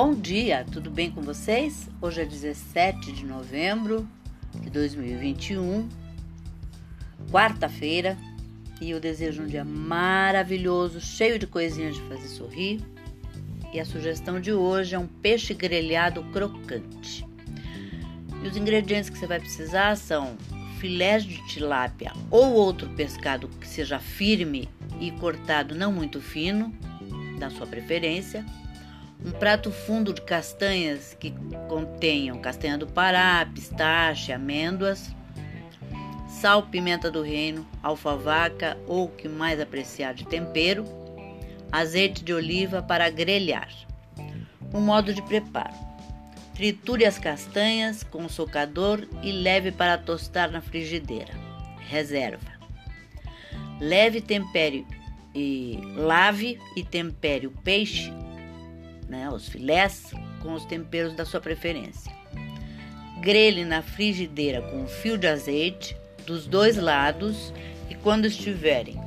Bom dia, tudo bem com vocês? Hoje é 17 de novembro de 2021, quarta-feira, e eu desejo um dia maravilhoso, cheio de coisinhas de fazer sorrir. E a sugestão de hoje é um peixe grelhado crocante. E os ingredientes que você vai precisar são filés de tilápia ou outro pescado que seja firme e cortado não muito fino, da sua preferência um prato fundo de castanhas que contenham castanha do Pará, pistache, amêndoas, sal, pimenta do reino, alfavaca ou o que mais apreciar de tempero, azeite de oliva para grelhar. O modo de preparo: triture as castanhas com o socador e leve para tostar na frigideira. Reserva. Leve tempere e lave e tempere o peixe né, os filés, com os temperos da sua preferência. Grelhe na frigideira com um fio de azeite dos dois lados e quando estiverem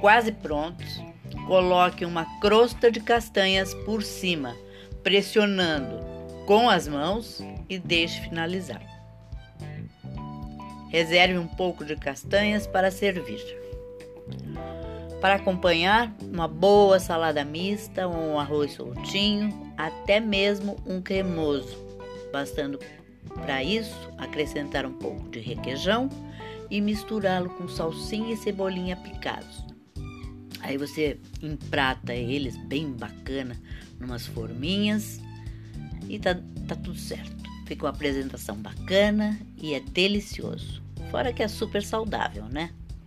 quase prontos, coloque uma crosta de castanhas por cima, pressionando com as mãos e deixe finalizar. Reserve um pouco de castanhas para servir. Para acompanhar, uma boa salada mista, um arroz soltinho, até mesmo um cremoso, bastando para isso acrescentar um pouco de requeijão e misturá-lo com salsinha e cebolinha picados. Aí você emprata eles bem bacana numas forminhas e tá, tá tudo certo. Fica uma apresentação bacana e é delicioso. Fora que é super saudável, né?